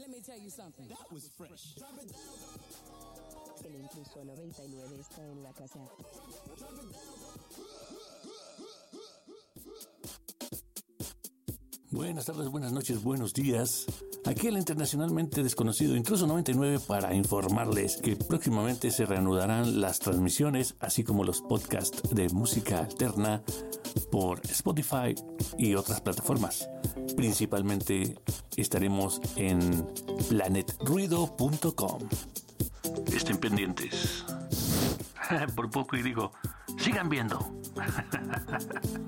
Let me tell you something. That was fresh. El intruso 99 está en la casa. Buenas tardes, buenas noches, buenos días. Aquí el internacionalmente desconocido Intruso 99 para informarles que próximamente se reanudarán las transmisiones, así como los podcasts de música alterna por Spotify y otras plataformas. Principalmente estaremos en planetruido.com. Estén pendientes. Por poco y digo, sigan viendo.